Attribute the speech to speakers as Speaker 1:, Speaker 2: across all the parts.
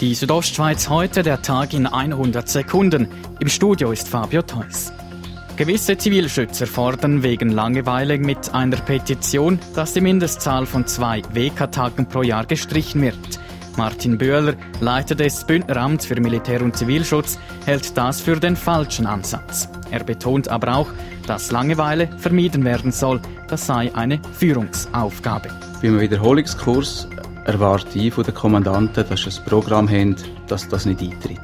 Speaker 1: Die Südostschweiz heute, der Tag in 100 Sekunden. Im Studio ist Fabio Theus. Gewisse Zivilschützer fordern wegen Langeweile mit einer Petition, dass die Mindestzahl von zwei WK-Tagen pro Jahr gestrichen wird. Martin Böhler, Leiter des Bündneramts für Militär- und Zivilschutz, hält das für den falschen Ansatz. Er betont aber auch, dass Langeweile vermieden werden soll. Das sei eine Führungsaufgabe.
Speaker 2: Beim Wiederholungskurs erwarte ich von den Kommandanten, dass sie ein Programm haben, dass das nicht eintritt.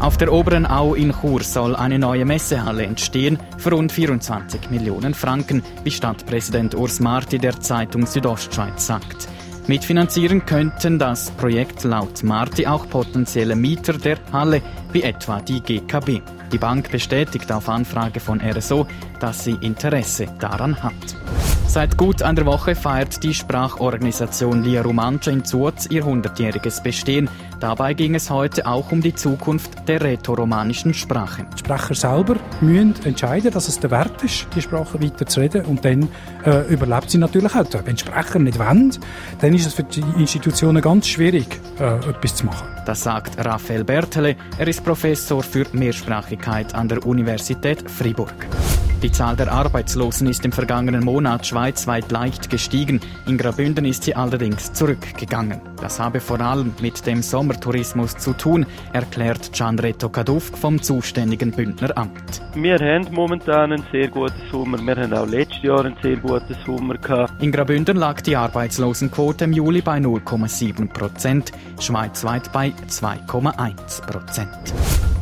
Speaker 1: Auf der Oberen Au in Chur soll eine neue Messehalle entstehen für rund 24 Millionen Franken, wie Stadtpräsident Urs Marti der Zeitung Südostschweiz sagt. Mitfinanzieren könnten das Projekt laut Marti auch potenzielle Mieter der Halle, wie etwa die GKB. Die Bank bestätigt auf Anfrage von RSO, dass sie Interesse daran hat. Seit gut einer Woche feiert die Sprachorganisation Lia Romancia in Zurz ihr 100-jähriges Bestehen. Dabei ging es heute auch um die Zukunft der rätoromanischen Sprache.
Speaker 3: Die Sprecher selber müssen entscheiden, dass es der Wert ist, die Sprache weiter zu reden. Und dann äh, überlebt sie natürlich auch. Wenn Sprecher nicht wollen, dann ist es für die Institutionen ganz schwierig, äh, etwas zu machen.
Speaker 1: Das sagt Raphael Bertele. Er ist Professor für Mehrsprachigkeit an der Universität Fribourg. Die Zahl der Arbeitslosen ist im vergangenen Monat schweizweit leicht gestiegen. In Graubünden ist sie allerdings zurückgegangen. Das habe vor allem mit dem Sommertourismus zu tun, erklärt Gianretto Kaduf vom zuständigen Bündneramt.
Speaker 4: Wir haben momentan einen sehr guten Sommer. Wir haben auch letztes Jahr einen sehr guten Sommer gehabt.
Speaker 1: In Graubünden lag die Arbeitslosenquote im Juli bei 0,7 Prozent, schweizweit bei 2,1 Prozent.